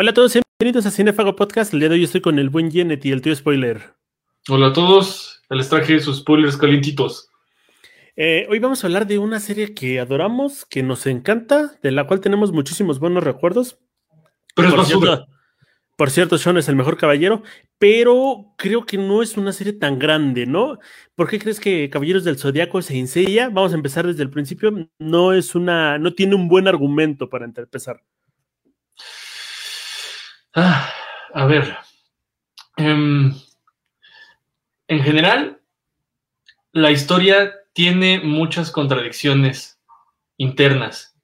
Hola a todos, bienvenidos a Cinefago Podcast. El día de hoy estoy con el buen Janet y el tío Spoiler. Hola a todos, les traje sus spoilers calientitos. Eh, hoy vamos a hablar de una serie que adoramos, que nos encanta, de la cual tenemos muchísimos buenos recuerdos. Pero es por, basura. cierto, por cierto, Sean es el mejor caballero, pero creo que no es una serie tan grande, ¿no? ¿Por qué crees que Caballeros del Zodiaco se insella? Vamos a empezar desde el principio. No es una, no tiene un buen argumento para empezar. Ah, a ver. Em, en general, la historia tiene muchas contradicciones internas,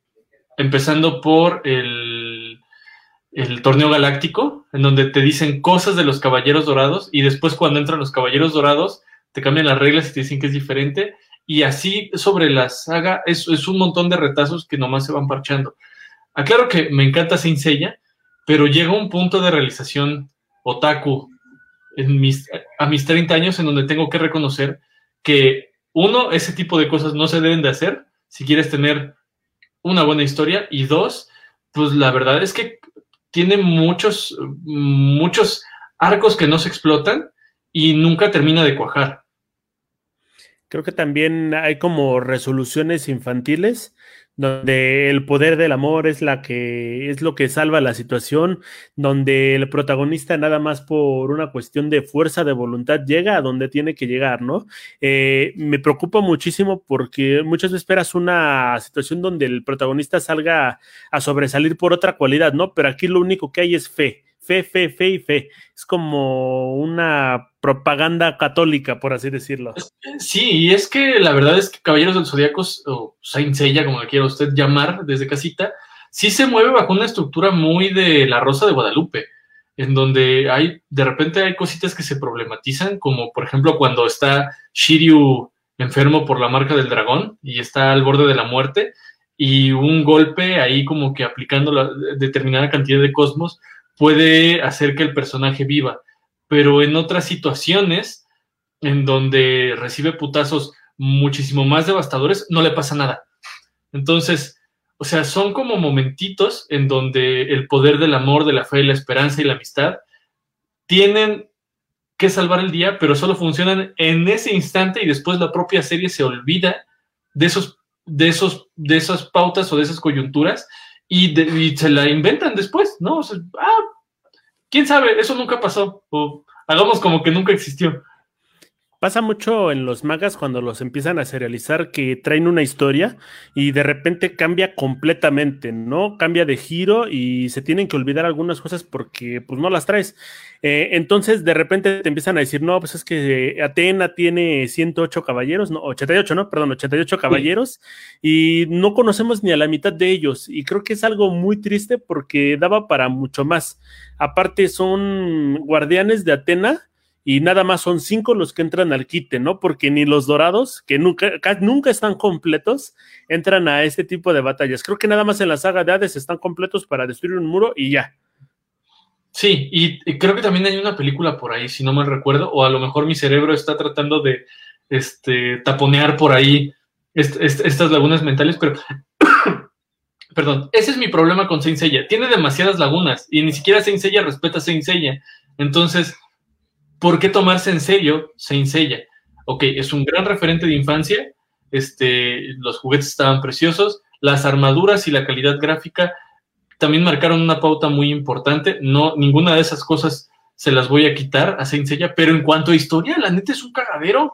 empezando por el, el, torneo galáctico, en donde te dicen cosas de los caballeros dorados y después cuando entran los caballeros dorados te cambian las reglas y te dicen que es diferente. Y así sobre la saga es, es un montón de retazos que nomás se van parchando. Aclaro que me encanta Saint Seiya, pero llega un punto de realización otaku en a mis 30 años en donde tengo que reconocer que uno, ese tipo de cosas no se deben de hacer si quieres tener una buena historia y dos, pues la verdad es que tiene muchos, muchos arcos que no se explotan y nunca termina de cuajar. Creo que también hay como resoluciones infantiles donde el poder del amor es la que es lo que salva la situación, donde el protagonista nada más por una cuestión de fuerza de voluntad llega a donde tiene que llegar, ¿no? Eh, me preocupa muchísimo porque muchas veces esperas una situación donde el protagonista salga a sobresalir por otra cualidad, ¿no? Pero aquí lo único que hay es fe fe, fe, fe y fe. Es como una propaganda católica, por así decirlo. Sí, y es que la verdad es que Caballeros del Zodíaco, o Saint como le quiera usted llamar desde casita, sí se mueve bajo una estructura muy de la Rosa de Guadalupe, en donde hay, de repente hay cositas que se problematizan, como por ejemplo cuando está Shiryu enfermo por la marca del dragón y está al borde de la muerte, y un golpe ahí como que aplicando la determinada cantidad de cosmos puede hacer que el personaje viva, pero en otras situaciones en donde recibe putazos muchísimo más devastadores, no le pasa nada. Entonces, o sea, son como momentitos en donde el poder del amor, de la fe, la esperanza y la amistad tienen que salvar el día, pero solo funcionan en ese instante y después la propia serie se olvida de esos, de esos, de esas pautas o de esas coyunturas y, de, y, se la inventan después, ¿no? O sea, ah, quién sabe, eso nunca pasó, o hagamos como que nunca existió. Pasa mucho en los magas cuando los empiezan a serializar que traen una historia y de repente cambia completamente, ¿no? Cambia de giro y se tienen que olvidar algunas cosas porque pues no las traes. Eh, entonces de repente te empiezan a decir, no, pues es que Atena tiene 108 caballeros, no, 88, no, perdón, 88 caballeros sí. y no conocemos ni a la mitad de ellos y creo que es algo muy triste porque daba para mucho más. Aparte son guardianes de Atena y nada más son cinco los que entran al quite, ¿no? Porque ni los dorados, que nunca, nunca están completos, entran a este tipo de batallas. Creo que nada más en la saga de Hades están completos para destruir un muro y ya. Sí, y, creo que también hay una película por ahí, si no mal recuerdo, o a lo mejor mi cerebro está tratando de este, taponear por ahí est est estas lagunas mentales, pero perdón, ese es mi problema con Saint Seiya. Tiene demasiadas lagunas y ni siquiera Saint Seiya respeta Saint Seiya. Entonces, ¿por qué tomarse en serio Saint Seiya? Ok, es un gran referente de infancia, este, los juguetes estaban preciosos, las armaduras y la calidad gráfica también marcaron una pauta muy importante, no, ninguna de esas cosas se las voy a quitar a Saint Seiya, pero en cuanto a historia, la neta es un cagadero,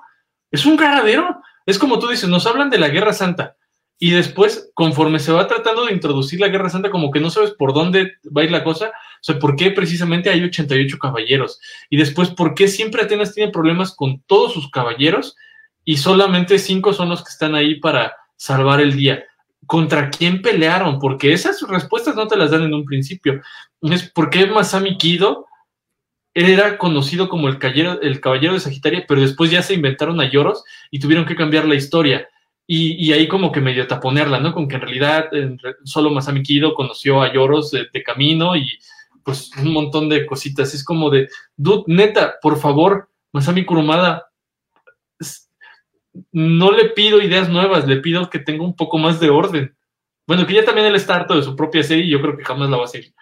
es un cagadero, es como tú dices, nos hablan de la Guerra Santa, y después, conforme se va tratando de introducir la Guerra Santa, como que no sabes por dónde va a ir la cosa, sea, ¿por qué precisamente hay 88 caballeros? Y después, ¿por qué siempre Atenas tiene problemas con todos sus caballeros y solamente cinco son los que están ahí para salvar el día? ¿Contra quién pelearon? Porque esas respuestas no te las dan en un principio. Es por qué Masami Kido era conocido como el, caballero, de Sagitaria, pero después ya se inventaron a lloros y tuvieron que cambiar la historia. Y, y, ahí como que medio taponearla, ¿no? Con que en realidad solo Masami Kido conoció a Lloros de, camino y pues un montón de cositas. Es como de, dude, neta, por favor, Masami Kurumada, no le pido ideas nuevas, le pido que tenga un poco más de orden. Bueno, que ya también él está harto de su propia serie y yo creo que jamás la va a seguir.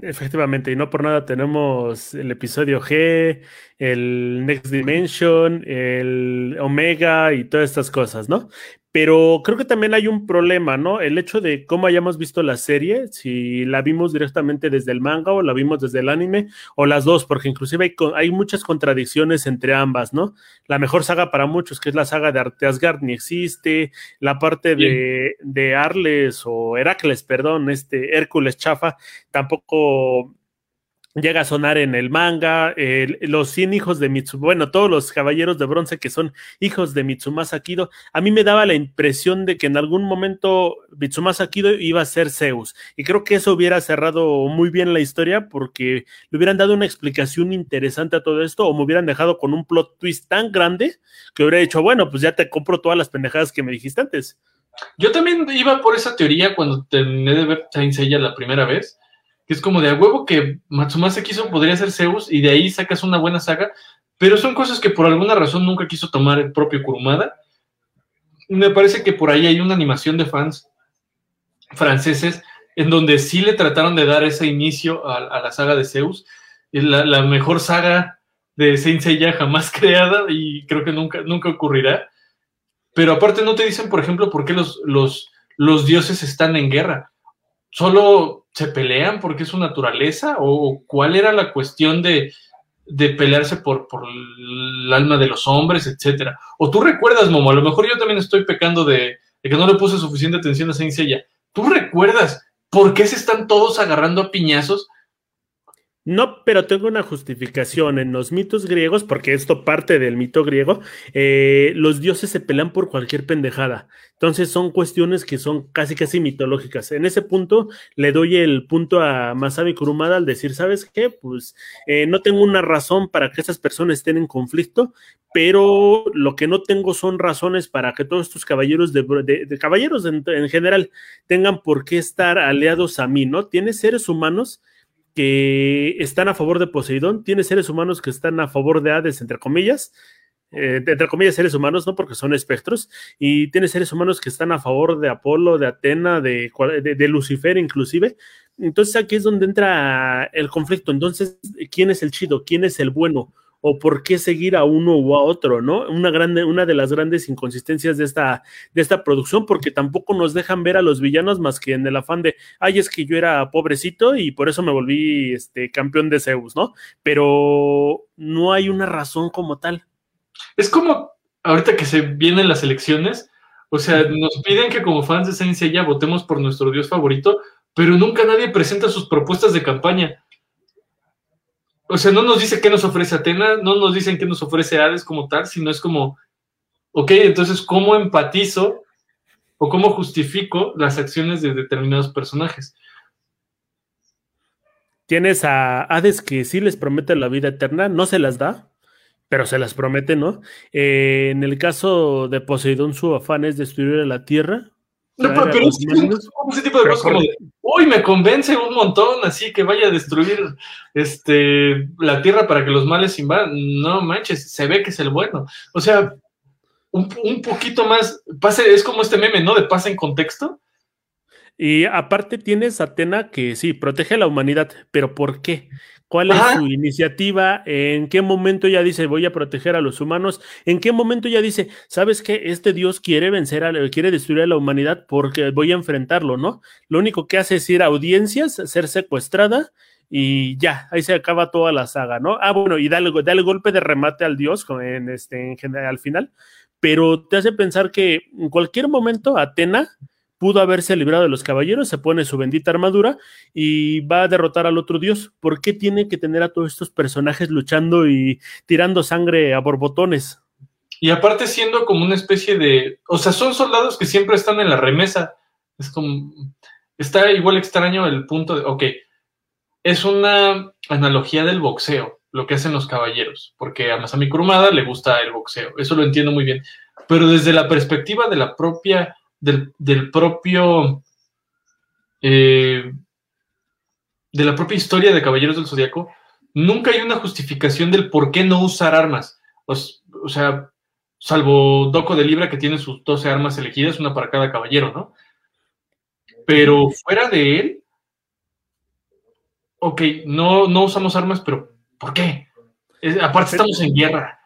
Efectivamente, y no por nada tenemos el episodio G, el Next Dimension, el Omega y todas estas cosas, ¿no? Pero creo que también hay un problema, ¿no? El hecho de cómo hayamos visto la serie, si la vimos directamente desde el manga o la vimos desde el anime, o las dos, porque inclusive hay, hay muchas contradicciones entre ambas, ¿no? La mejor saga para muchos, que es la saga de Asgard, ni existe, la parte de, de Arles o Heracles, perdón, este Hércules Chafa, tampoco llega a sonar en el manga, los 100 hijos de Mitsumasa, bueno, todos los caballeros de bronce que son hijos de Mitsumasa Kido, a mí me daba la impresión de que en algún momento Mitsumasa Kido iba a ser Zeus, y creo que eso hubiera cerrado muy bien la historia porque le hubieran dado una explicación interesante a todo esto, o me hubieran dejado con un plot twist tan grande que hubiera dicho, bueno, pues ya te compro todas las pendejadas que me dijiste antes. Yo también iba por esa teoría cuando terminé de ver Saint la primera vez, que es como de a huevo que Matsumasa quiso podría ser Zeus y de ahí sacas una buena saga, pero son cosas que por alguna razón nunca quiso tomar el propio Kurumada. Me parece que por ahí hay una animación de fans franceses en donde sí le trataron de dar ese inicio a, la saga de Zeus, la, la mejor saga de Saint Seiya jamás creada y creo que nunca, nunca ocurrirá. Pero aparte no te dicen, por ejemplo, por qué los, los, los dioses están en guerra. Solo se pelean porque es su naturaleza o cuál era la cuestión de, pelearse por, por, el alma de los hombres, etcétera. O tú recuerdas, Momo, a lo mejor yo también estoy pecando de, que no le puse suficiente atención a Saint. ¿Tú recuerdas por qué se están todos agarrando a piñazos? No, pero tengo una justificación. En los mitos griegos, porque esto parte del mito griego, eh, los dioses se pelean por cualquier pendejada. Entonces son cuestiones que son casi casi mitológicas. En ese punto le doy el punto a Masabi Kurumada al decir, ¿sabes qué? Pues eh, no tengo una razón para que esas personas estén en conflicto, pero lo que no tengo son razones para que todos estos caballeros de, caballeros en, en general tengan por qué estar aliados a mí, ¿no? Tiene seres humanos que están a favor de Poseidón, tiene seres humanos que están a favor de Hades, entre comillas, eh, entre comillas seres humanos, no porque son espectros, y tiene seres humanos que están a favor de Apolo, de Atena, de, de, Lucifer inclusive. Entonces aquí es donde entra el conflicto. Entonces, ¿quién es el chido? ¿Quién es el bueno? O por qué seguir a uno u a otro, ¿no? Una, grande, una de las grandes inconsistencias de esta, de esta producción, porque tampoco nos dejan ver a los villanos más que en el afán de, ay, es que yo era pobrecito y por eso me volví este, campeón de Zeus, ¿no? Pero no hay una razón como tal. Es como ahorita que se vienen las elecciones, o sea, nos piden que como fans de Saint Seiya votemos por nuestro dios favorito, pero nunca nadie presenta sus propuestas de campaña. O sea, no nos dice qué nos ofrece Atena, no nos dicen qué nos ofrece Hades como tal, sino es como, ok, entonces, ¿cómo empatizo o cómo justifico las acciones de determinados personajes? Tienes a Hades que sí les promete la vida eterna, no se las da, pero se las promete, ¿no? Eh, en el caso de Poseidón, su afán es destruir la tierra, no, pero, ese tipo de cosas como de, uy, me convence un montón, así que vaya a destruir este, la tierra para que los males invadan. No manches, se ve que es el bueno. O sea, un, un poquito más, pase, es como este meme, ¿no? De pasa en contexto. Y aparte tienes a Atena que sí, protege a la humanidad, pero ¿por qué? ¿Cuál es su iniciativa? ¿En qué momento ya dice voy a proteger a los humanos? ¿En qué momento ya dice, sabes que este Dios quiere vencer, a, quiere destruir a la humanidad porque voy a enfrentarlo, ¿no? Lo único que hace es ir a audiencias, ser secuestrada y ya, ahí se acaba toda la saga, ¿no? Ah, bueno, y dale, el golpe de remate al Dios en este, en general, al final, pero te hace pensar que en cualquier momento Atena pudo haberse librado de los caballeros, se pone su bendita armadura y va a derrotar al otro dios. ¿Por qué tiene que tener a todos estos personajes luchando y tirando sangre a borbotones? Y aparte siendo como una especie de, o sea, son soldados que siempre están en la remesa. Es como, está igual extraño el punto de, ok, es una analogía del boxeo, lo que hacen los caballeros, porque a Masami Kurumada le gusta el boxeo, eso lo entiendo muy bien, pero desde la perspectiva de la propia del, propio. Eh, de la propia historia de Caballeros del Zodiaco, nunca hay una justificación del por qué no usar armas. O, sea, salvo Doco de Libra que tiene sus 12 armas elegidas, una para cada caballero, ¿no? Pero fuera de él, ok, no, no usamos armas, pero ¿por qué? aparte estamos en guerra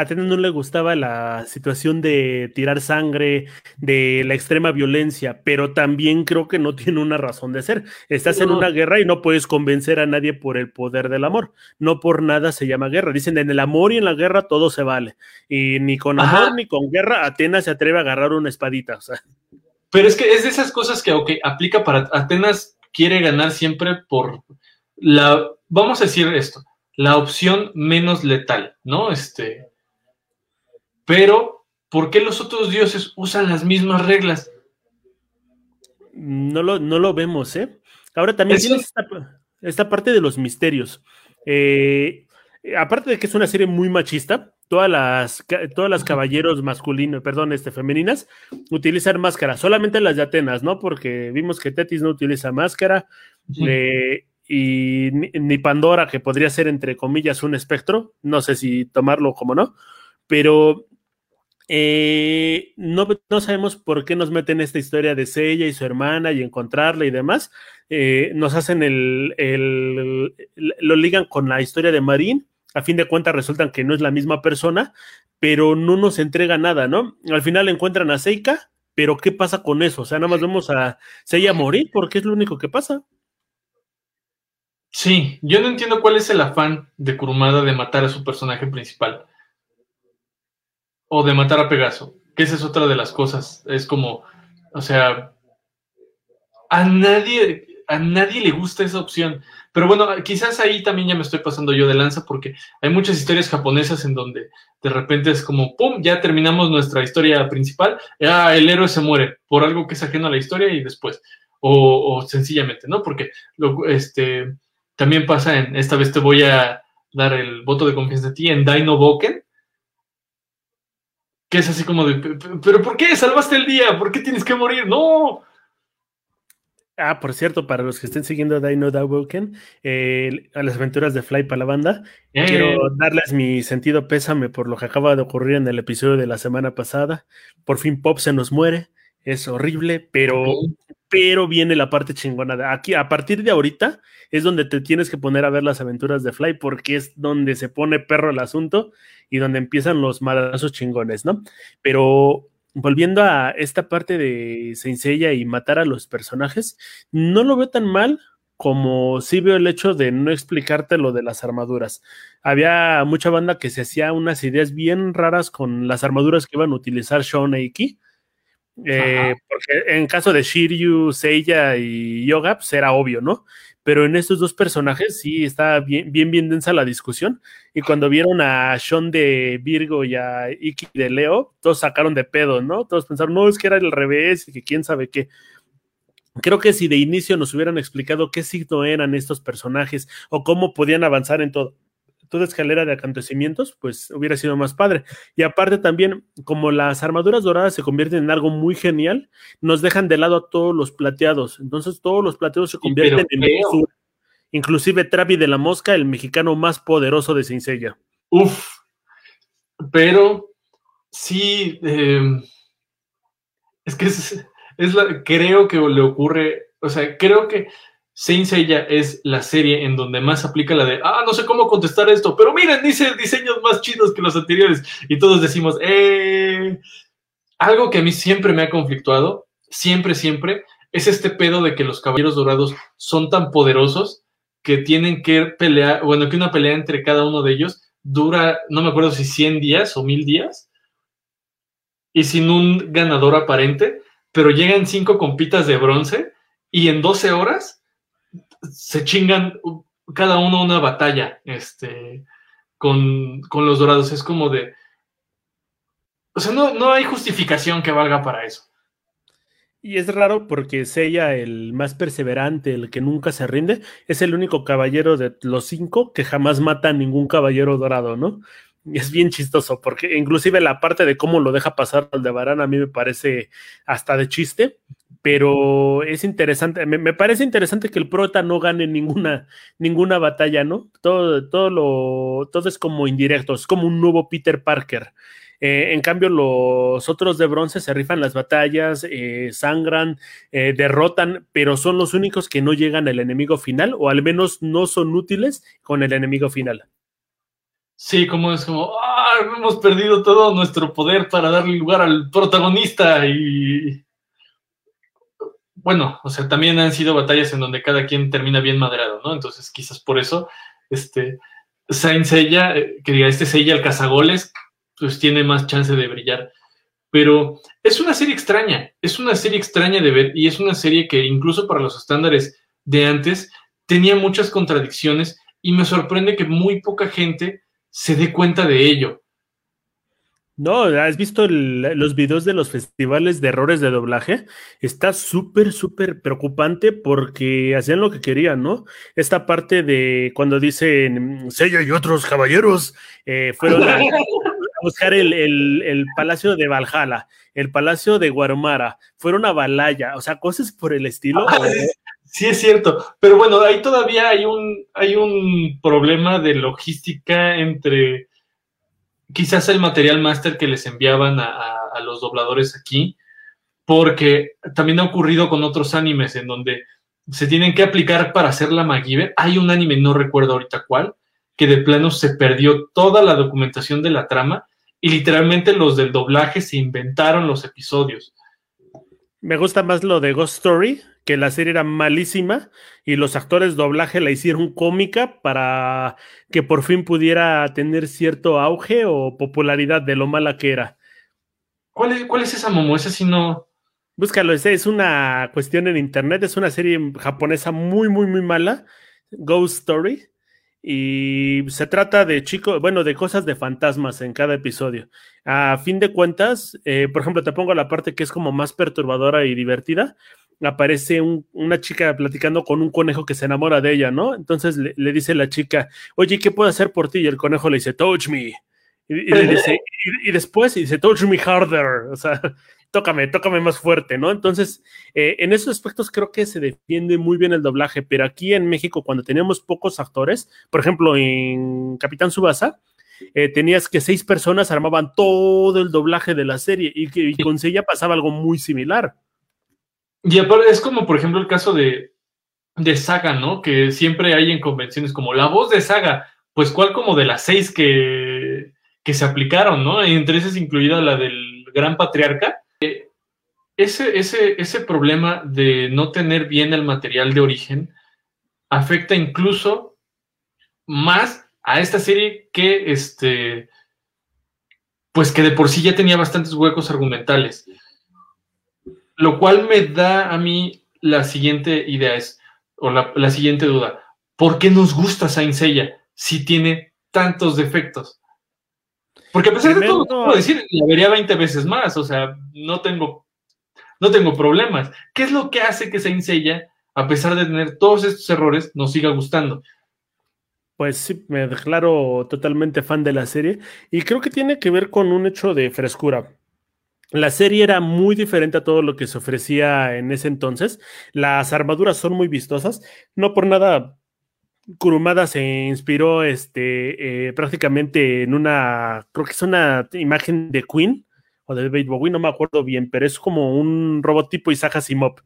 a Atenas no le gustaba la situación de tirar sangre, de la extrema violencia, pero también creo que no tiene una razón de ser. Estás en una guerra y no puedes convencer a nadie por el poder del amor. No por nada se llama guerra. Dicen, en el amor y en la guerra todo se vale. Y ni con amor ni con guerra Atenas se atreve a agarrar una espadita. Pero es que es de esas cosas que, ok, aplica para Atenas quiere ganar siempre por la, vamos a decir esto, la opción menos letal, ¿no? Este, pero, ¿por qué los otros dioses usan las mismas reglas? No lo, no lo vemos, ¿eh? Ahora también tienes esta, parte de los misterios. Eh, aparte de que es una serie muy machista, todas las, todas las caballeros masculinos, perdón, este, femeninas, utilizan máscara, solamente las de Atenas, ¿no? Porque vimos que Tetis no utiliza máscara, eh, y ni, Pandora, que podría ser entre comillas un espectro, no sé si tomarlo como no, pero eh, no, no, sabemos por qué nos meten esta historia de Sella y su hermana y encontrarla y demás. Eh, nos hacen el, el, lo ligan con la historia de Marín. A fin de cuentas resultan que no es la misma persona, pero no nos entrega nada, ¿no? Al final encuentran a Seika, pero ¿qué pasa con eso? O sea, nada más vemos a Seiya morir porque es lo único que pasa. Sí, yo no entiendo cuál es el afán de Kurumada de matar a su personaje principal o de matar a Pegaso, que esa es otra de las cosas. Es como, o sea, a nadie, a nadie le gusta esa opción. Pero bueno, quizás ahí también ya me estoy pasando yo de lanza porque hay muchas historias japonesas en donde de repente es como, ¡pum!, ya terminamos nuestra historia principal, ah, el héroe se muere por algo que es ajeno a la historia y después, o, sencillamente, ¿no? Porque lo, este, también pasa en, esta vez te voy a dar el voto de confianza a ti, en Dino Boken, que es así como de, pero ¿por qué salvaste el día? ¿Por qué tienes que morir? No. Ah, por cierto, para los que estén siguiendo Dino Dawoken, eh, a las aventuras de Fly para la banda, eh. quiero darles mi sentido pésame por lo que acaba de ocurrir en el episodio de la semana pasada. Por fin Pop se nos muere, es horrible, pero, pero viene la parte chingona. De aquí, a partir de ahorita, es donde te tienes que poner a ver las aventuras de Fly, porque es donde se pone perro el asunto y donde empiezan los madrazos chingones, ¿no? Pero volviendo a esta parte de Seiya y matar a los personajes, no lo veo tan mal como sí veo el hecho de no explicarte lo de las armaduras. Había mucha banda que se hacía unas ideas bien raras con las armaduras que iban a utilizar Sean e Iki. Eh, porque en caso de Shiryu, Seiya y Yoga, pues era obvio, ¿no? pero en estos dos personajes sí está bien, bien, bien densa la discusión. Y cuando vieron a Sean de Virgo y a Iki de Leo, todos sacaron de pedo, ¿no? Todos pensaron, no, es que era el revés y que quién sabe qué. Creo que si de inicio nos hubieran explicado qué signo eran estos personajes o cómo podían avanzar en todo, toda escalera de acontecimientos, pues hubiera sido más padre. Y aparte también, como las armaduras doradas se convierten en algo muy genial, nos dejan de lado a todos los plateados. Entonces todos los plateados se convierten en basura. Inclusive Travi de la Mosca, el mexicano más poderoso de Cincella. Uf, pero sí, em, es que es, es la, creo que le ocurre, o sea, creo que Saint Seiya es la serie en donde más aplica la de, ah, no sé cómo contestar esto, pero miren, dice diseños más chidos que los anteriores. Y todos decimos, eh. Algo que a mí siempre me ha conflictuado, siempre, siempre, es este pedo de que los caballeros dorados son tan poderosos que tienen que pelear, bueno, que una pelea entre cada uno de ellos dura, no me acuerdo si 100 días o 1000 días, y sin un ganador aparente, pero llegan cinco compitas de bronce y en 12 horas se chingan cada uno una batalla este, con, los dorados. Es como de. O sea, no, no hay justificación que valga para eso. Y es raro porque Seiya, el más perseverante, el que nunca se rinde, es el único caballero de los cinco que jamás mata a ningún caballero dorado, ¿no? Y es bien chistoso porque inclusive la parte de cómo lo deja pasar al de Barán a mí me parece hasta de chiste, pero es interesante, me, parece interesante que el prota no gane ninguna, ninguna batalla, ¿no? Todo, todo, lo, todo es como indirecto, es como un nuevo Peter Parker. Eh, en cambio, los otros de bronce se rifan las batallas, eh, sangran, eh, derrotan, pero son los únicos que no llegan al enemigo final, o al menos no son útiles con el enemigo final. Sí, como es como, ah, hemos perdido todo nuestro poder para darle lugar al protagonista y... Bueno, o sea, también han sido batallas en donde cada quien termina bien maderado, ¿no? Entonces, quizás por eso, este, Saint Seiya, que diga, este Seiya el cazagoles, pues tiene más chance de brillar. Pero es una serie extraña, es una serie extraña de ver y es una serie que incluso para los estándares de antes tenía muchas contradicciones y me sorprende que muy poca gente se dé cuenta de ello. No, ¿has visto los videos de los festivales de errores de doblaje? Está súper, súper preocupante porque hacían lo que querían, ¿no? Esta parte de cuando dicen Sella y otros caballeros eh, fueron a, buscar el, Palacio de Valhalla, el Palacio de Guarumara, fueron a Balaya, o sea, cosas por el estilo. Ah, sí, es cierto, pero bueno, ahí todavía hay un, hay un problema de logística entre quizás el material máster que les enviaban a, los dobladores aquí, porque también ha ocurrido con otros animes en donde se tienen que aplicar para hacer la MacGyver. Hay un anime, no recuerdo ahorita cuál, que de plano se perdió toda la documentación de la trama y literalmente los del doblaje se inventaron los episodios. Me gusta más lo de Ghost Story, que la serie era malísima y los actores doblaje la hicieron cómica para que por fin pudiera tener cierto auge o popularidad de lo mala que era. ¿Cuál es, cuál es esa Momo? Esa sí no. Búscalo, es una cuestión en internet, es una serie japonesa muy, muy, muy mala. Ghost Story. Y se trata de chicos, bueno, de cosas de fantasmas en cada episodio. A fin de cuentas, eh, por ejemplo, te pongo la parte que es como más perturbadora y divertida. Aparece una chica platicando con un conejo que se enamora de ella, ¿no? Entonces le, dice la chica, oye, ¿qué puedo hacer por ti? Y el conejo le dice, touch me. Y, dice, y, después dice, touch me harder. O sea, tócame, tócame más fuerte, ¿no? Entonces, eh, en esos aspectos creo que se defiende muy bien el doblaje, pero aquí en México, cuando teníamos pocos actores, por ejemplo, en Capitán Subasa, eh, tenías que seis personas armaban todo el doblaje de la serie y, que, con Sella pasaba algo muy similar. Y aparte es como, por ejemplo, el caso de, de Saga, ¿no? Que siempre hay en convenciones como la voz de Saga, pues cuál como de las seis que, que se aplicaron, ¿no? Entre esas incluida la del Gran Patriarca, ese, ese, ese problema de no tener bien el material de origen afecta incluso más a esta serie que este pues que de por sí ya tenía bastantes huecos argumentales. Lo cual me da a mí la siguiente idea es, o la, siguiente duda, ¿por qué nos gusta Saint Seiya si tiene tantos defectos? Porque a pesar de todo, puedo decir, la vería 20 veces más, o sea, no tengo no tengo problemas. ¿Qué es lo que hace que Saint Seiya, a pesar de tener todos estos errores, nos siga gustando? Pues sí, me declaro totalmente fan de la serie y creo que tiene que ver con un hecho de frescura. La serie era muy diferente a todo lo que se ofrecía en ese entonces. Las armaduras son muy vistosas. No por nada, Kurumada se inspiró este, eh, prácticamente en una, creo que es una imagen de Queen, o de David Bowie, no me acuerdo bien, pero es como un robot tipo Isaac Asimov.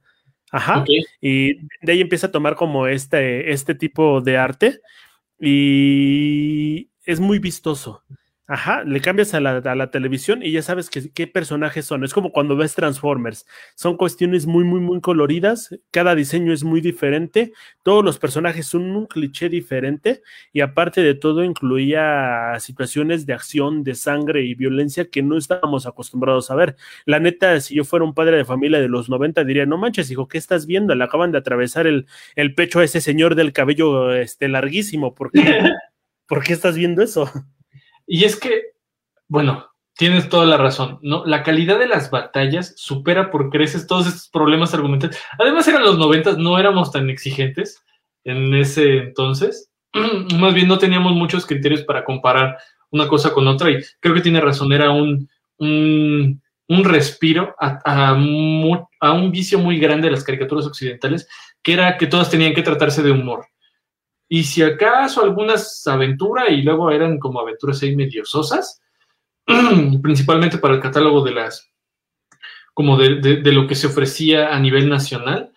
Ajá. Y de ahí empieza a tomar como este, este tipo de arte y es muy vistoso. Ajá, le cambias a la, televisión y ya sabes qué personajes son. Es como cuando ves Transformers. Son cuestiones muy, muy, muy coloridas. Cada diseño es muy diferente. Todos los personajes son un cliché diferente. Y aparte de todo, incluía situaciones de acción, de sangre y violencia que no estábamos acostumbrados a ver. La neta, si yo fuera un padre de familia de los 90, diría: No manches, hijo, ¿qué estás viendo? Le acaban de atravesar el, el pecho a ese señor del cabello este, larguísimo. ¿Por qué, ¿Por qué estás viendo eso? Y es que, bueno, tienes toda la razón, ¿no? La calidad de las batallas supera por creces todos estos problemas argumentales. Además, eran los noventas, no éramos tan exigentes en ese entonces. Más bien no teníamos muchos criterios para comparar una cosa con otra y creo que tiene razón, era un, un, respiro a, a, a, un vicio muy grande de las caricaturas occidentales, que era que todas tenían que tratarse de humor. Y si acaso algunas aventuras y luego eran como aventuras ahí medio sosas, principalmente para el catálogo de las, como de, lo que se ofrecía a nivel nacional.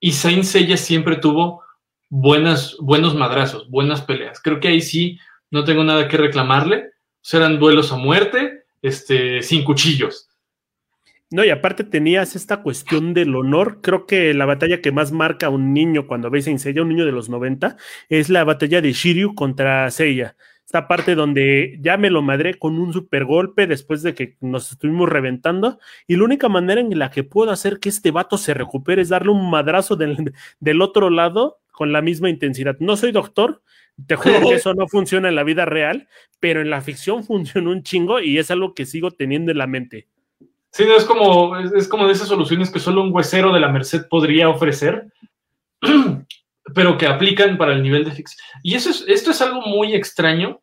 Y Saint Seiya siempre tuvo buenas, buenos madrazos, buenas peleas. Creo que ahí sí no tengo nada que reclamarle. Serán duelos a muerte, este, sin cuchillos. No, y aparte tenías esta cuestión del honor. Creo que la batalla que más marca a un niño cuando ve Saint Seiya, un niño de los 90, es la batalla de Shiryu contra Seiya. Esta parte donde ya me lo madré con un super golpe después de que nos estuvimos reventando. Y la única manera en la que puedo hacer que este vato se recupere es darle un madrazo del, del otro lado con la misma intensidad. No soy doctor, te juro que eso no funciona en la vida real, pero en la ficción funciona un chingo y es algo que sigo teniendo en la mente. Sí, no, es como, es, como de esas soluciones que solo un huesero de la Merced podría ofrecer, pero que aplican para el nivel de ficción. Y eso es, esto es algo muy extraño,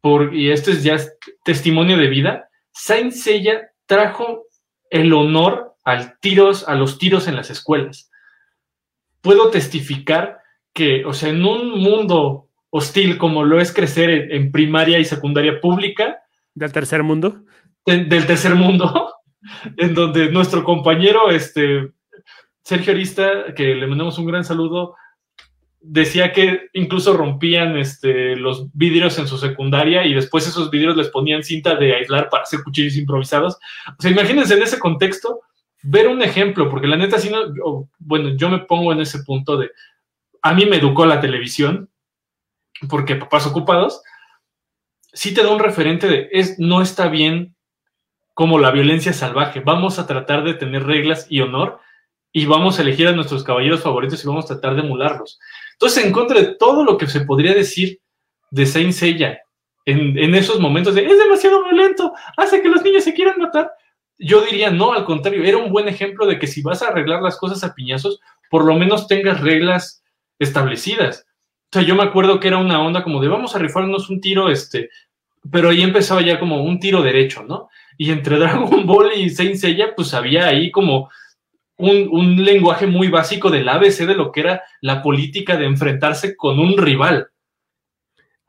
por, y este es ya testimonio de vida. Saint Seiya trajo el honor al tiros, a los tiros en las escuelas. Puedo testificar que, o sea, en un mundo hostil como lo es crecer en, primaria y secundaria pública. ¿Del tercer mundo? del tercer mundo, en donde nuestro compañero, este, Sergio Arista, que le mandamos un gran saludo, decía que incluso rompían este, los vidrios en su secundaria y después esos vidrios les ponían cinta de aislar para hacer cuchillos improvisados. O sea, imagínense en ese contexto ver un ejemplo, porque la neta, si no, bueno, yo me pongo en ese punto de, a mí me educó la televisión, porque papás ocupados, sí te da un referente de, es, no está bien como la violencia salvaje, vamos a tratar de tener reglas y honor y vamos a elegir a nuestros caballeros favoritos y vamos a tratar de emularlos. Entonces, en contra de todo lo que se podría decir de Saint Seiya en, en esos momentos de, es demasiado violento, hace que los niños se quieran matar, yo diría, no, al contrario, era un buen ejemplo de que si vas a arreglar las cosas a piñazos, por lo menos tengas reglas establecidas. O sea, yo me acuerdo que era una onda como de vamos a rifarnos un tiro, este, pero ahí empezaba ya como un tiro derecho, ¿no? Y entre Dragon Ball y Saint Seiya, pues había ahí como un, un lenguaje muy básico del ABC de lo que era la política de enfrentarse con un rival.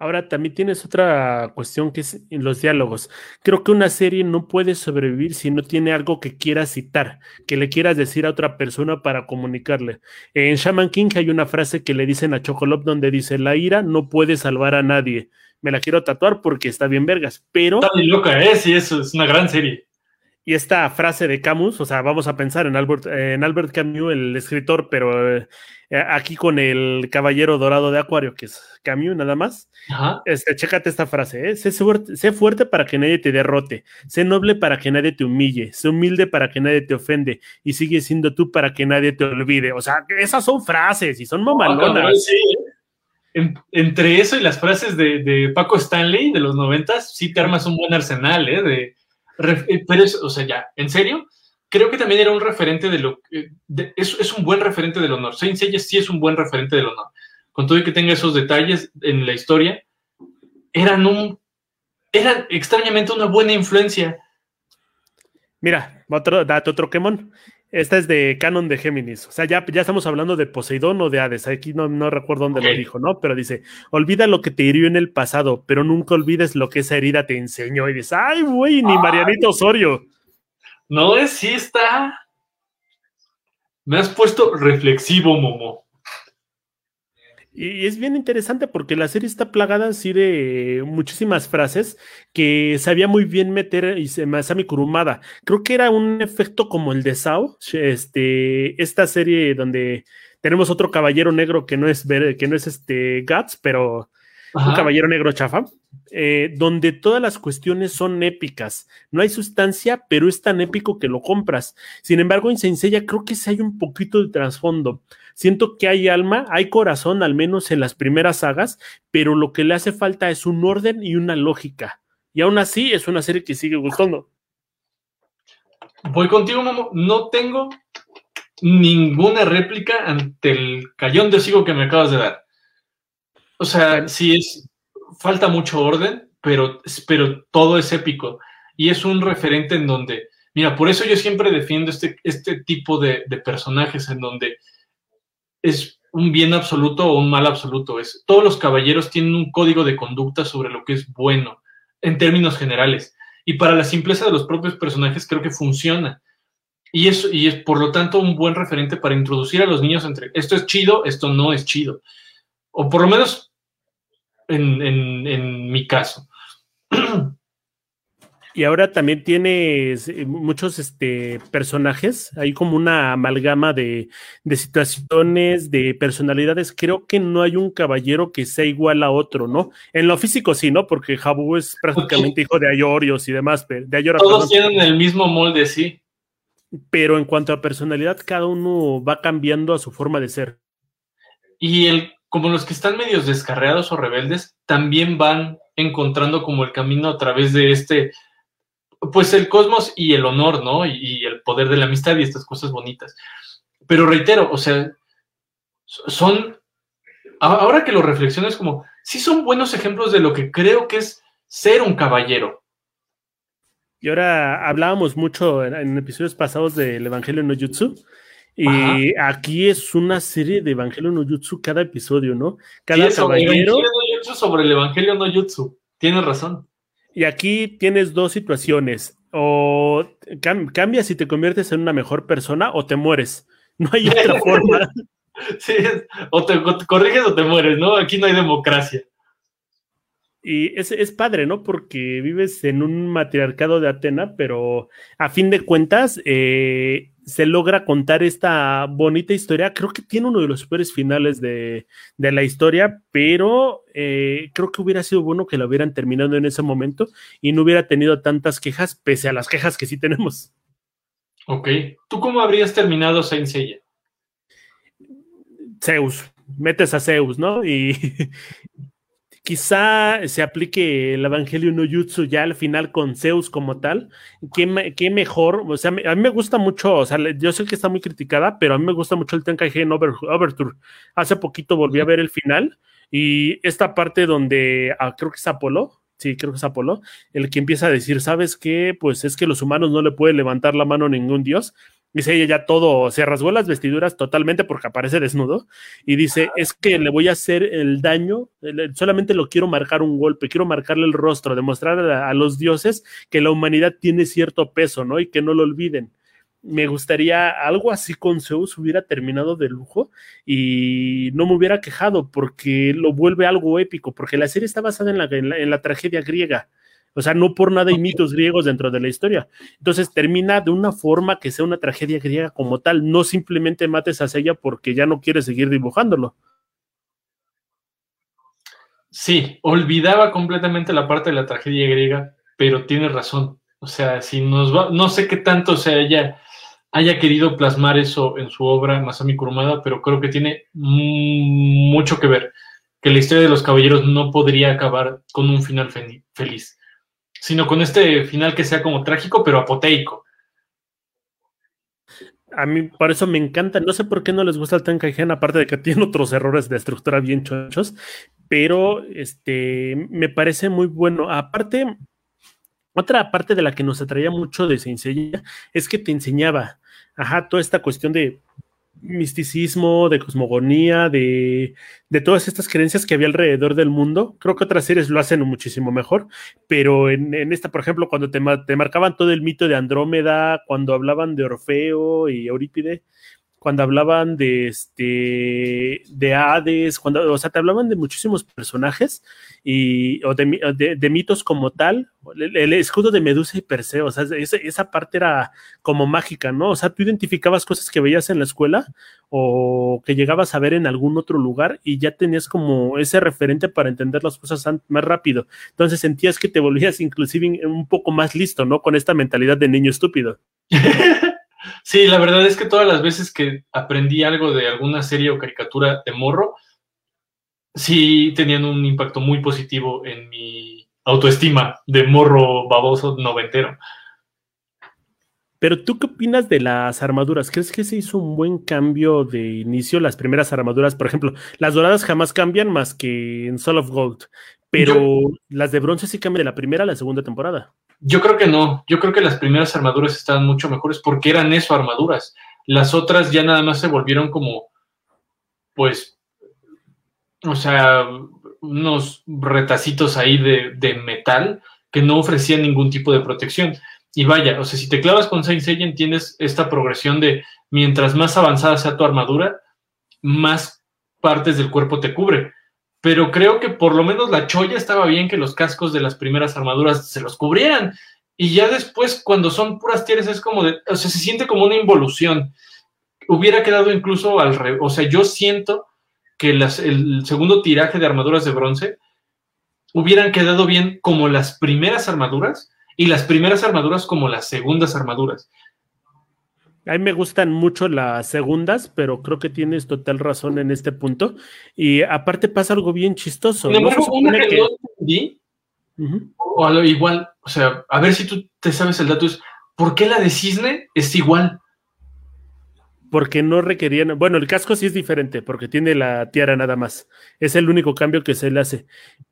Ahora también tienes otra cuestión que es en los diálogos. Creo que una serie no puede sobrevivir si no tiene algo que quieras citar, que le quieras decir a otra persona para comunicarle. En Shaman King hay una frase que le dicen a Chocolop donde dice, la ira no puede salvar a nadie. Me la quiero tatuar porque está bien vergas, pero... Está bien loca, ¿eh? Sí, eso es una gran serie. Y esta frase de Camus, o sea, vamos a pensar en Albert, en Albert Camus, el escritor, pero eh, aquí con el caballero dorado de Acuario, que es Camus nada más. Este, chécate esta frase, ¿eh? sé, fuerte, sé fuerte para que nadie te derrote, sé noble para que nadie te humille, sé humilde para que nadie te ofende y sigue siendo tú para que nadie te olvide. O sea, esas son frases y son mamalonas. Entre eso y las frases de, Paco Stanley de los noventas, sí te armas un buen arsenal, ¿eh? De, eh, pero, es, o sea, ya, en serio, creo que también era un referente de lo es, es, un buen referente del honor. Saint Seiya sí es un buen referente del honor. Con todo y que tenga esos detalles en la historia, eran un. Eran extrañamente una buena influencia. Mira, otro dato, otro Kemon. Esta es de Canon de Géminis. O sea, ya, ya estamos hablando de Poseidón o de Hades. Aquí no, no recuerdo dónde lo dijo, ¿no? Pero dice: Olvida lo que te hirió en el pasado, pero nunca olvides lo que esa herida te enseñó. Y dices: ¡Ay, güey! Ni Marianito Osorio. No, es sí está. Me has puesto reflexivo, Momo. Y es bien interesante porque la serie está plagada así de muchísimas frases que sabía muy bien meter y se Masami Kurumada. Creo que era un efecto como el de Sao, este, esta serie donde tenemos otro caballero negro que no es que no es este Guts, pero un caballero negro chafa, eh, donde todas las cuestiones son épicas. No hay sustancia, pero es tan épico que lo compras. Sin embargo, en Senseiya creo que sí hay un poquito de trasfondo. Siento que hay alma, hay corazón, al menos en las primeras sagas, pero lo que le hace falta es un orden y una lógica. Y aún así es una serie que sigue gustando. Voy contigo, Momo. No tengo ninguna réplica ante el cayón de sigo que me acabas de dar. O sea, sí es, falta mucho orden, pero, pero todo es épico. Y es un referente en donde, mira, por eso yo siempre defiendo este, este tipo de, de personajes en donde es un bien absoluto o un mal absoluto. Es, todos los caballeros tienen un código de conducta sobre lo que es bueno, en términos generales. Y para la simpleza de los propios personajes creo que funciona. Y, eso, y es por lo tanto un buen referente para introducir a los niños entre esto es chido, esto no es chido. O por lo menos en, en mi caso. Y ahora también tienes eh, muchos este, personajes, hay como una amalgama de, situaciones, de personalidades. Creo que no hay un caballero que sea igual a otro, ¿no? En lo físico sí, ¿no? Porque Jabu es prácticamente hijo de Ayorios y demás. De Todos tienen el mismo molde, sí. Pero en cuanto a personalidad, cada uno va cambiando a su forma de ser. Y el, como los que están medios descarreados o rebeldes, también van encontrando como el camino a través de este pues el cosmos y el honor, ¿no? Y, el poder de la amistad y estas cosas bonitas. Pero reitero, o sea, son, ahora que lo reflexiones como, sí son buenos ejemplos de lo que creo que es ser un caballero. Y ahora hablábamos mucho en, episodios pasados del Evangelio no Jutsu. Y aquí es una serie de Evangelio no Jutsu cada episodio, ¿no? Cada caballero. sobre el Evangelio no Jutsu. Tienes razón. Y aquí tienes dos situaciones. O cambias y te conviertes en una mejor persona o te mueres. No hay otra forma. Sí, o te, corriges o te mueres, ¿no? Aquí no hay democracia. Y es, es, padre, ¿no? Porque vives en un matriarcado de Atena, pero a fin de cuentas, eh, se logra contar esta bonita historia. Creo que tiene uno de los peores finales de, la historia, pero eh, creo que hubiera sido bueno que lo hubieran terminado en ese momento y no hubiera tenido tantas quejas, pese a las quejas que sí tenemos. Ok. ¿Tú cómo habrías terminado Saint Seiya? Zeus. Metes a Zeus, ¿no? Y, quizá se aplique el Evangelio no Jutsu ya al final con Zeus como tal. Qué, mejor, o sea, a mí me gusta mucho, o sea, yo sé que está muy criticada, pero a mí me gusta mucho el Tenkaigen en Overture. Hace poquito volví a ver el final y esta parte donde ah, creo que es Apolo, sí, creo que es Apolo, el que empieza a decir, ¿sabes qué? Pues es que los humanos no le pueden levantar la mano a ningún dios. Dice ella ya todo, se rasgó las vestiduras totalmente porque aparece desnudo y dice, es que le voy a hacer el daño, solamente lo quiero marcar un golpe, quiero marcarle el rostro, demostrar a, los dioses que la humanidad tiene cierto peso, ¿no? Y que no lo olviden. Me gustaría algo así con Zeus hubiera terminado de lujo y no me hubiera quejado porque lo vuelve algo épico, porque la serie está basada en la, en la tragedia griega o sea, no por nada hay mitos griegos dentro de la historia. Entonces termina de una forma que sea una tragedia griega como tal, no simplemente mates a Sella porque ya no quieres seguir dibujándolo. Sí, olvidaba completamente la parte de la tragedia griega, pero tiene razón. O sea, si nos va, no sé qué tanto se haya, haya querido plasmar eso en su obra Masami Kurumada, pero creo que tiene mucho que ver. Que la historia de los caballeros no podría acabar con un final feliz sino con este final que sea como trágico, pero apoteico. A mí por eso me encanta, no sé por qué no les gusta el Tenkaigen, aparte de que tiene otros errores de estructura bien chonchos, pero este me parece muy bueno. Aparte, otra parte de la que nos atraía mucho de Seiya es que te enseñaba, ajá, toda esta cuestión de misticismo, de cosmogonía, de, todas estas creencias que había alrededor del mundo. Creo que otras series lo hacen muchísimo mejor, pero en, esta, por ejemplo, cuando te, te, marcaban todo el mito de Andrómeda, cuando hablaban de Orfeo y Eurípide, cuando hablaban de este de Hades, cuando, o sea, te hablaban de muchísimos personajes y o de, mitos como tal, el, escudo de Medusa y Perseo, o sea, esa, esa, parte era como mágica, ¿no? O sea, tú identificabas cosas que veías en la escuela o que llegabas a ver en algún otro lugar y ya tenías como ese referente para entender las cosas más rápido. Entonces sentías que te volvías inclusive un poco más listo, ¿no? Con esta mentalidad de niño estúpido. Sí, la verdad es que todas las veces que aprendí algo de alguna serie o caricatura de morro, sí tenían un impacto muy positivo en mi autoestima de morro baboso noventero. Pero tú qué opinas de las armaduras? ¿Crees que se hizo un buen cambio de inicio? Las primeras armaduras, por ejemplo, las doradas jamás cambian más que en Soul of Gold, pero las de bronce sí cambian de la primera a la segunda temporada. Yo creo que no. Yo creo que las primeras armaduras estaban mucho mejores porque eran eso, armaduras. Las otras ya nada más se volvieron como, pues, o sea, unos retacitos ahí de, metal que no ofrecían ningún tipo de protección. Y vaya, o sea, si te clavas con Saint Seiya, tienes esta progresión de mientras más avanzada sea tu armadura, más partes del cuerpo te cubre. Pero creo que por lo menos la cholla estaba bien que los cascos de las primeras armaduras se los cubrieran. Y ya después, cuando son puras tierras, es como de, o sea, se siente como una involución. Hubiera quedado incluso al revés. O sea, yo siento que las, el segundo tiraje de armaduras de bronce hubieran quedado bien como las primeras armaduras y las primeras armaduras como las segundas armaduras. A mí me gustan mucho las segundas, pero creo que tienes total razón en este punto. Y aparte pasa algo bien chistoso. ¿no? una que, no entendí, o igual, o sea, a ver si tú te sabes el dato, es ¿por qué la de cisne es igual? Porque no requerían, bueno, el casco sí es diferente, porque tiene la tiara nada más. Es el único cambio que se le hace.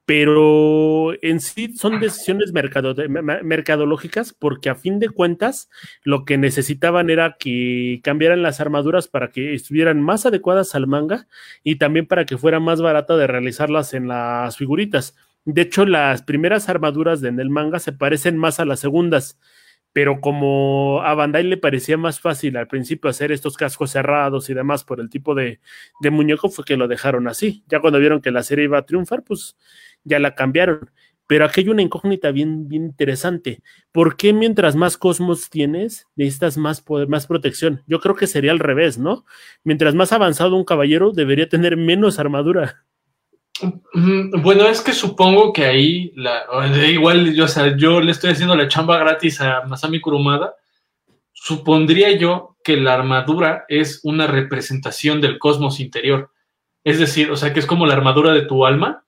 Pero en sí son decisiones mercadológicas, porque a fin de cuentas lo que necesitaban era que cambiaran las armaduras para que estuvieran más adecuadas al manga y también para que fuera más barata de realizarlas en las figuritas. De hecho, las primeras armaduras en el manga se parecen más a las segundas pero como a Bandai le parecía más fácil al principio hacer estos cascos cerrados y demás por el tipo de, muñeco, fue que lo dejaron así. Ya cuando vieron que la serie iba a triunfar, pues ya la cambiaron. Pero aquí hay una incógnita bien, bien interesante. ¿Por qué mientras más cosmos tienes, necesitas más poder, más protección? Yo creo que sería al revés, ¿no? Mientras más avanzado un caballero, debería tener menos armadura. Bueno, es que supongo que ahí, la, igual, yo, o sea, yo le estoy haciendo la chamba gratis a Masami Kurumada. Supondría yo que la armadura es una representación del cosmos interior. Es decir, o sea, que es como la armadura de tu alma.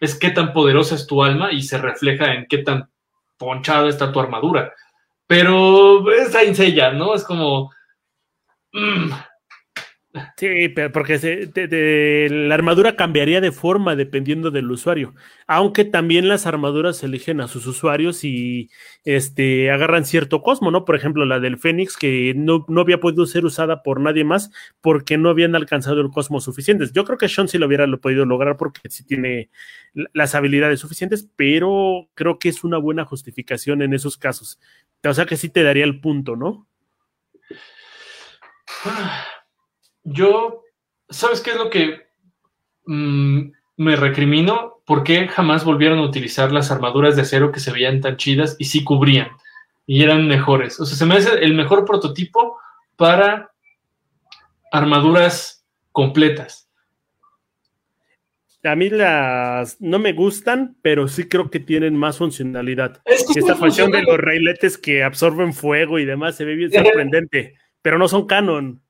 Es qué tan poderosa es tu alma y se refleja en qué tan ponchada está tu armadura. Pero es Seiya, ¿no? Es como. Mm, Sí, pero porque la armadura cambiaría de forma dependiendo del usuario, aunque también las armaduras eligen a sus usuarios y este, agarran cierto cosmo, ¿no? Por ejemplo, la del Fénix, que no, había podido ser usada por nadie más porque no habían alcanzado el cosmo suficientes. Yo creo que Sean sí lo hubiera podido lograr porque sí tiene las habilidades suficientes, pero creo que es una buena justificación en esos casos. O sea que sí te daría el punto, ¿no? Yo, ¿sabes qué es lo que mm, me recrimino? ¿Por qué jamás volvieron a utilizar las armaduras de acero que se veían tan chidas y sí cubrían? Y eran mejores. O sea, se me hace el mejor prototipo para armaduras completas. A mí las no me gustan, pero sí creo que tienen más funcionalidad. Esta función de los railetes que absorben fuego y demás se ve bien sorprendente, pero no son canon.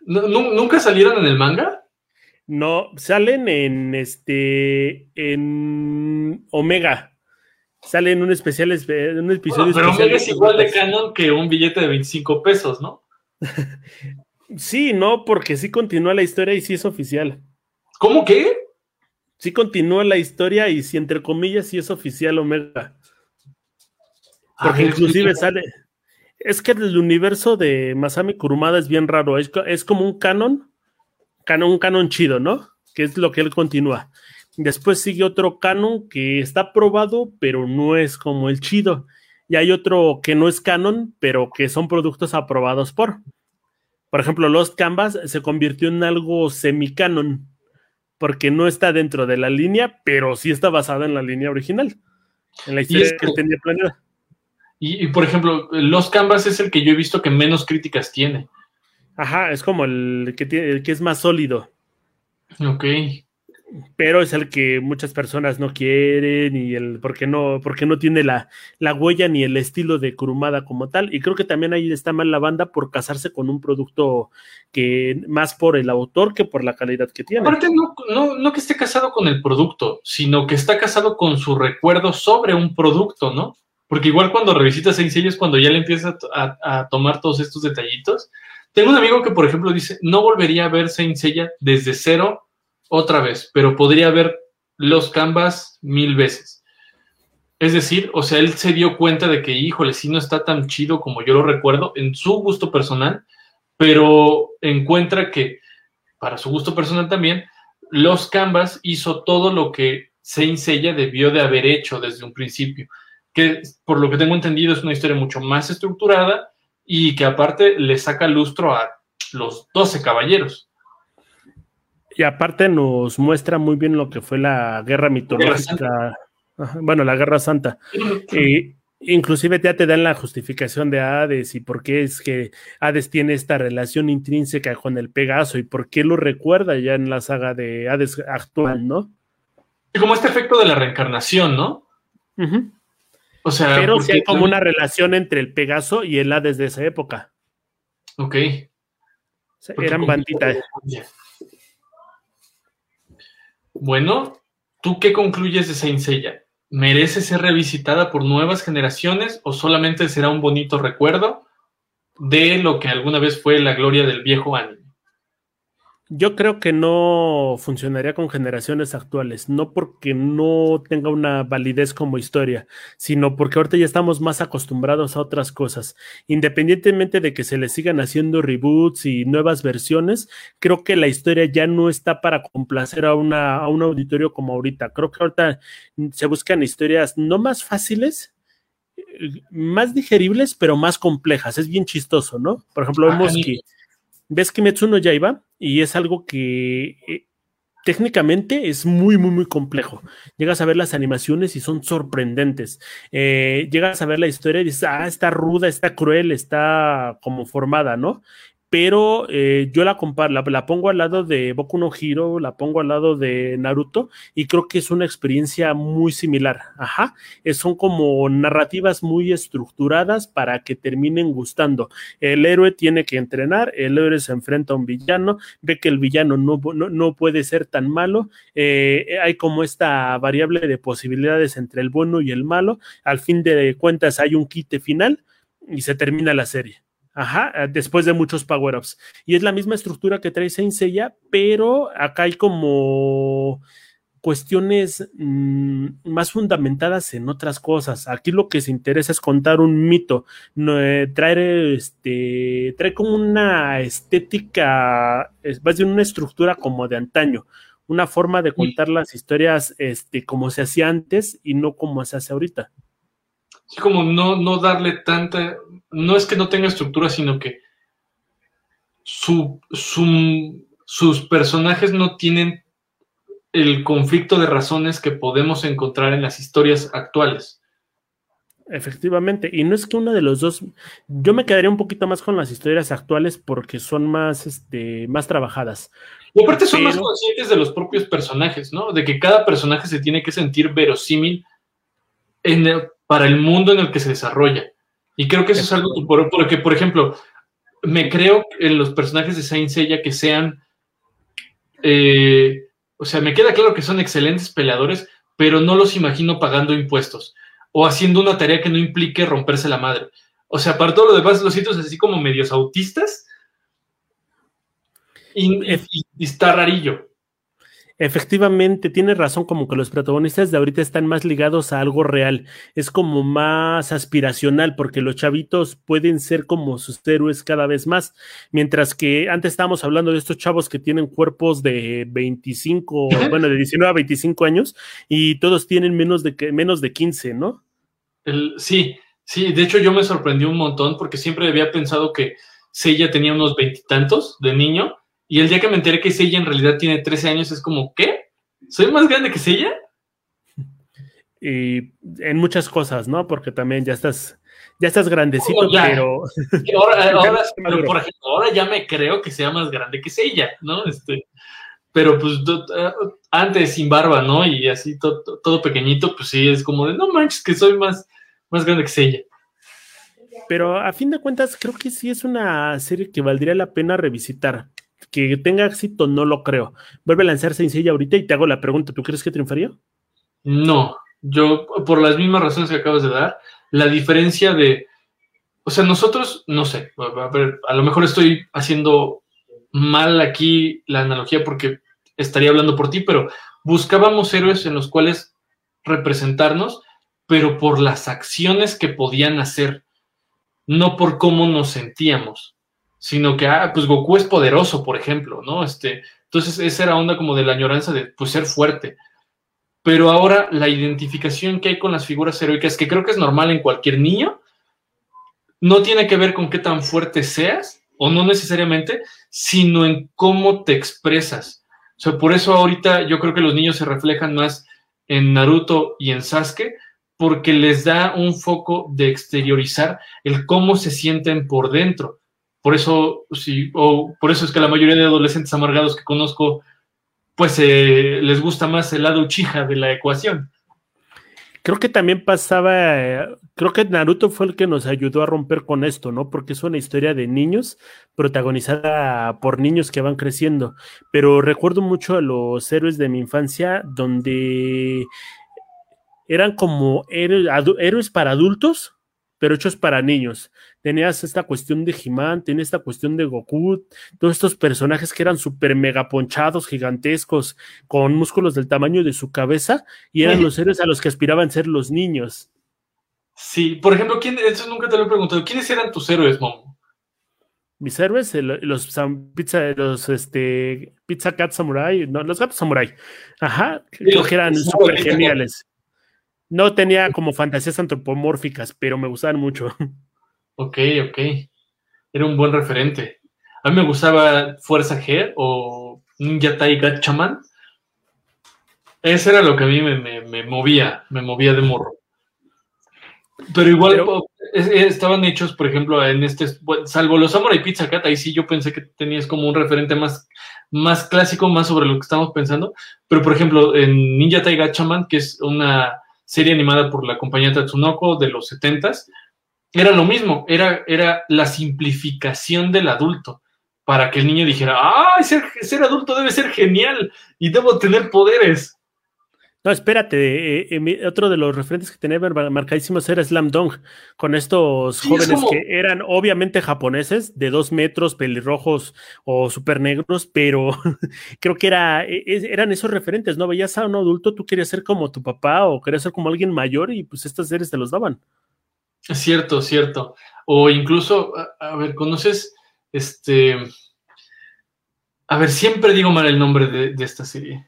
¿Nunca salieron en el manga? No, salen en este en Omega. Salen en un especial en un episodio pero Omega es igual de canon que un billete de 25 pesos, ¿no? sí, no, porque sí continúa la historia y sí es oficial. ¿Cómo que? Sí continúa la historia y sí, entre comillas, sí es oficial Omega. Porque inclusive sale, es que el universo de Masami Kurumada es bien raro. Es, como un canon, canon, un canon chido, ¿no? Que es lo que él continúa. Después sigue otro canon que está probado, pero no es como el chido. Y hay otro que no es canon, pero que son productos aprobados por. Por ejemplo, Lost Canvas se convirtió en algo semi-canon, porque no está dentro de la línea, pero sí está basada en la línea original, en la historia que tenía planeada. Y, por ejemplo, Los Canvas es el que yo he visto que menos críticas tiene. Ajá, es como el que, tiene, el que es más sólido. Ok. Pero es el que muchas personas no quieren y el porque no, porque no tiene la, la, huella ni el estilo de Kurumada como tal. Y creo que también ahí está mal la banda por casarse con un producto que más por el autor que por la calidad que tiene. Aparte, no, no, no que esté casado con el producto, sino que está casado con su recuerdo sobre un producto, ¿no? Porque igual cuando revisitas Saint es cuando ya le empiezas a, tomar todos estos detallitos. Tengo un amigo que, por ejemplo, dice, no volvería a ver Saint Seiya desde cero otra vez, pero podría ver los canvas mil veces. Es decir, o sea, él se dio cuenta de que, híjole, sí no está tan chido como yo lo recuerdo en su gusto personal, pero encuentra que, para su gusto personal también, los canvas hizo todo lo que Saint Seiya debió de haber hecho desde un principio, que por lo que tengo entendido es una historia mucho más estructurada y que aparte le saca lustro a los 12 caballeros. Y aparte nos muestra muy bien lo que fue la guerra mitológica, bueno, la guerra santa. y inclusive ya te dan la justificación de Hades y por qué es que Hades tiene esta relación intrínseca con el Pegaso y por qué lo recuerda ya en la saga de Hades actual, ¿no? Y como este efecto de la reencarnación, ¿no? O sea, pero sí hay como una relación entre el Pegaso y el Hades de esa época. Ok. eran banditas. Bueno, ¿tú qué concluyes de Saint Seiya? ¿Merece ser revisitada por nuevas generaciones o solamente será un bonito recuerdo de lo que alguna vez fue la gloria del viejo anime? Yo creo que no funcionaría con generaciones actuales, no porque no tenga una validez como historia, sino porque ahorita ya estamos más acostumbrados a otras cosas. Independientemente de que se le sigan haciendo reboots y nuevas versiones, creo que la historia ya no está para complacer a, una, a un auditorio como ahorita. Creo que ahorita se buscan historias no más fáciles, eh, más digeribles, pero más complejas. Es bien chistoso, ¿no? Por ejemplo, vemos que ves que Metsuno ya iba y es algo que eh, técnicamente es muy, muy, muy complejo. Llegas a ver las animaciones y son sorprendentes. Eh, llegas a ver la historia y dices, ah, está ruda, está cruel, está como formada, ¿no? Pero eh, yo la comparo, la, pongo al lado de Boku no Hiro, la pongo al lado de Naruto y creo que es una experiencia muy similar. Ajá, son como narrativas muy estructuradas para que terminen gustando. El héroe tiene que entrenar, el héroe se enfrenta a un villano, ve que el villano no, no, puede ser tan malo, eh, hay como esta variable de posibilidades entre el bueno y el malo, al fin de cuentas hay un quite final y se termina la serie. Ajá, eh, después de muchos power-ups. Y es la misma estructura que trae Saint Seiya, pero acá hay como cuestiones mm, más fundamentadas en otras cosas. Aquí lo que se interesa es contar un mito, eh, traer este, trae como una estética, es más una estructura como de antaño, una forma de contar las historias este, como se hacía antes y no como se hace ahorita. Sí, como no, no darle tanta, no es que no tenga estructura, sino que su, sus personajes no tienen el conflicto de razones que podemos encontrar en las historias actuales. Efectivamente, y no es que uno de los dos, yo me quedaría un poquito más con las historias actuales porque son más, este, más trabajadas. Y aparte son más conscientes de los propios personajes, ¿no? De que cada personaje se tiene que sentir verosímil en el, para el mundo en el que se desarrolla. Y creo que eso es algo porque, por ejemplo, me creo en los personajes de Saint Seiya que sean, eh, o sea, me queda claro que son excelentes peleadores, pero no los imagino pagando impuestos o haciendo una tarea que no implique romperse la madre. O sea, para todo lo demás, los sitios así como medios autistas y, y está rarillo. Efectivamente, tiene razón, como que los protagonistas de ahorita están más ligados a algo real, es como más aspiracional, porque los chavitos pueden ser como sus héroes cada vez más, mientras que antes estábamos hablando de estos chavos que tienen cuerpos de 25, bueno, de 19 a 25 años, y todos tienen menos de, menos de 15, ¿no? sí, sí, de hecho yo me sorprendí un montón porque siempre había pensado que Seiya tenía unos veintitantos de niño y el día que me enteré que Seiya en realidad tiene 13 años, es como, ¿qué? ¿Soy más grande que Seiya? Y en muchas cosas, ¿no? Porque también ya estás, ya estás grandecito, oh, pero. Ahora, por ejemplo, ahora ya me creo que sea más grande que Seiya, ¿no? Este, pero pues eh, antes sin barba, ¿no? Y así todo, pequeñito, pues sí, es como de, no manches, que soy más, más grande que Seiya. Pero a fin de cuentas, creo que sí es una serie que valdría la pena revisitar que tenga éxito, no lo creo. Vuelve a lanzarse en ahorita y te hago la pregunta, ¿tú crees que triunfaría? No, yo por las mismas razones que acabas de dar, la diferencia de, o sea, nosotros, no sé, a, ver, a lo mejor estoy haciendo mal aquí la analogía porque estaría hablando por ti, pero buscábamos héroes en los cuales representarnos, pero por las acciones que podían hacer, no por cómo nos sentíamos sino que, ah, pues Goku es poderoso, por ejemplo, ¿no? Este, entonces, esa era onda como de la añoranza de, pues, ser fuerte. pero ahora la identificación que hay con las figuras heroicas, que creo que es normal en cualquier niño, no tiene que ver con qué tan fuerte seas, o no necesariamente, sino en cómo te expresas. O sea, por eso ahorita yo creo que los niños se reflejan más en Naruto y en Sasuke, porque les da un foco de exteriorizar el cómo se sienten por dentro. Por eso, sí, o por eso es que la mayoría de adolescentes amargados que conozco pues eh, les gusta más el lado chija de la ecuación. Creo que también pasaba, creo que Naruto fue el que nos ayudó a romper con esto, ¿no? Porque es una historia de niños protagonizada por niños que van creciendo. Pero recuerdo mucho a los héroes de mi infancia donde eran como héroes para adultos, pero hechos para niños. Tenías esta cuestión de He-Man, tenías esta cuestión de Goku, todos estos personajes que eran súper mega ponchados, gigantescos, con músculos del tamaño de su cabeza, y eran los héroes a los que aspiraban ser los niños. Sí, por ejemplo, ¿quién, eso nunca te lo he preguntado, ¿quiénes eran tus héroes, Momo? Mis héroes, los pizza, los este, Pizza Cat Samurai, no, los gatos Samurai. Ajá, creo que eran súper geniales. No tenía como fantasías antropomórficas, pero me gustaban mucho. Ok, ok. Era un buen referente. A mí me gustaba Fuerza G o Ninja Tai Gatchaman. Ese era lo que a mí me, movía, me movía de morro. Pero igual estaban hechos, por ejemplo, en este, salvo los Samurai Pizza Cat, ahí sí yo pensé que tenías como un referente más, más clásico, más sobre lo que estamos pensando. Pero, por ejemplo, en Ninja Tai Gatchaman, que es una serie animada por la compañía Tatsunoko de los 70s, era lo mismo, era, era la simplificación del adulto para que el niño dijera, ¡ay, ser, ser adulto debe ser genial y debo tener poderes! No, espérate, eh, eh, otro de los referentes que tenía marcadísimos era Slam Dunk, con estos jóvenes que eran obviamente japoneses, de dos metros, pelirrojos o super negros, pero creo que era, e, eran esos referentes, ¿no? Veías a un adulto, tú querías ser como tu papá o querías ser como alguien mayor y pues estas series te los daban. Cierto, cierto. O incluso, a, ver, ¿conoces este... A ver, siempre digo mal el nombre de esta serie.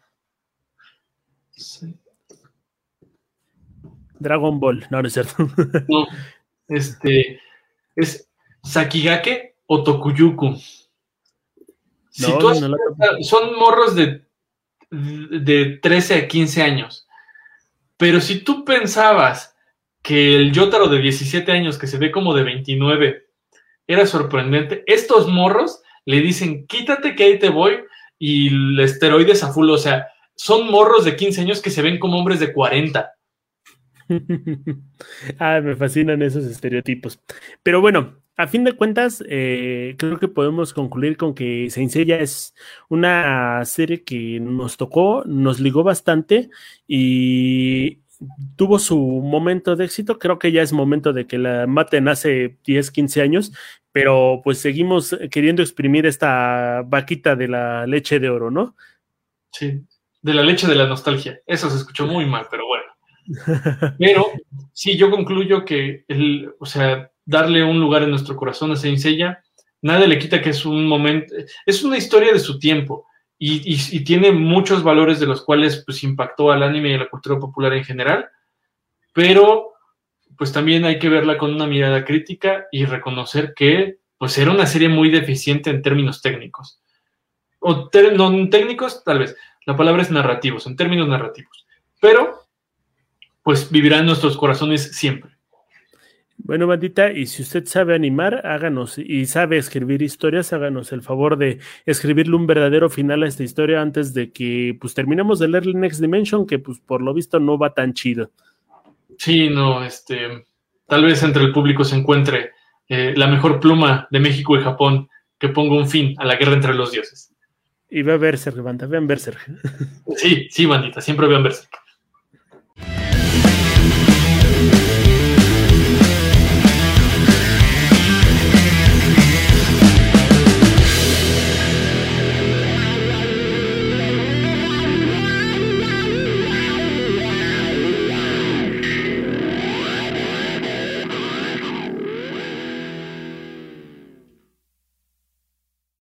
Dragon Ball, no, no es cierto. no, este es Sakigake o Tokuyuku. son morros de, de 13 a 15 años. Pero si tú pensabas que el Yotaro de 17 años, que se ve como de 29, era sorprendente, estos morros le dicen, quítate que ahí te voy, y el esteroides a full, o sea, son morros de 15 años que se ven como hombres de 40. ah, me fascinan esos estereotipos. Pero bueno, a fin de cuentas, eh, creo que podemos concluir con que Saint Seiya es una serie que nos tocó, nos ligó bastante y tuvo su momento de éxito. Creo que ya es momento de que la maten hace 10, 15 años, pero pues seguimos queriendo exprimir esta vaquita de la leche de oro, ¿no? Sí de la leche de la nostalgia. Eso se escuchó muy mal, pero bueno. Pero sí, yo concluyo que, el, o sea, darle un lugar en nuestro corazón a Saint Seiya, nada le quita que es un momento, es una historia de su tiempo y, tiene muchos valores de los cuales pues impactó al anime y a la cultura popular en general, pero pues también hay que verla con una mirada crítica y reconocer que pues era una serie muy deficiente en términos técnicos. O no técnicos, tal vez, la palabra es narrativos, en términos narrativos. Pero, pues vivirá en nuestros corazones siempre. Bueno, bandita, y si usted sabe animar, háganos, y sabe escribir historias, háganos el favor de escribirle un verdadero final a esta historia antes de que, pues, terminemos de leer Next Dimension, que, pues, por lo visto no va tan chido. Sí, no, este, tal vez entre el público se encuentre eh, la mejor pluma de México y Japón que ponga un fin a la guerra entre los dioses. Y ve a Berserk, banda, vean Berserk. Sí, sí, bandita, siempre vean Berserk.